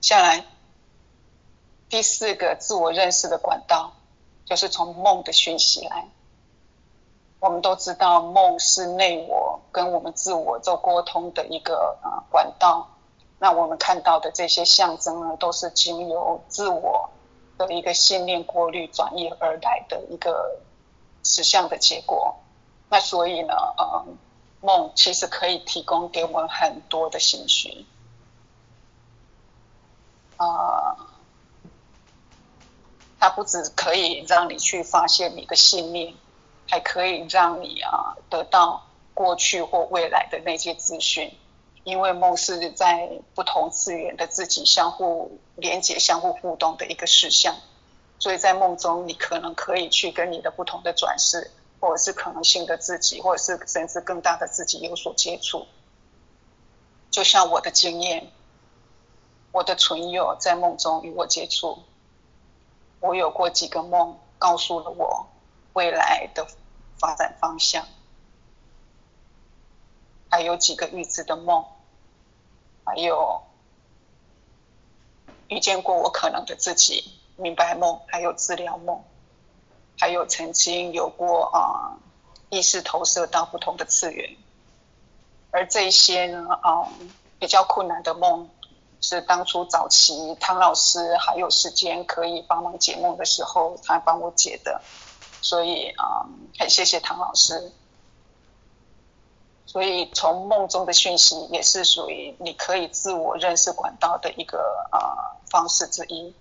下来，第四个自我认识的管道，就是从梦的讯息来。我们都知道，梦是内我跟我们自我做沟通的一个啊管道。那我们看到的这些象征呢，都是经由自我的一个信念过滤转移而来的一个实相的结果。那所以呢，呃，梦其实可以提供给我们很多的信息，啊，它不只可以让你去发现你的信念。还可以让你啊得到过去或未来的那些资讯，因为梦是在不同次元的自己相互连接、相互互动的一个事项，所以在梦中你可能可以去跟你的不同的转世，或者是可能性的自己，或者是甚至更大的自己有所接触。就像我的经验，我的存有在梦中与我接触，我有过几个梦，告诉了我未来的。发展方向，还有几个预知的梦，还有遇见过我可能的自己，明白梦，还有治疗梦，还有曾经有过啊意识投射到不同的次元，而这些呢啊比较困难的梦，是当初早期汤老师还有时间可以帮忙解梦的时候，他帮我解的。所以啊，很谢谢汤老师。所以从梦中的讯息也是属于你可以自我认识管道的一个啊方式之一。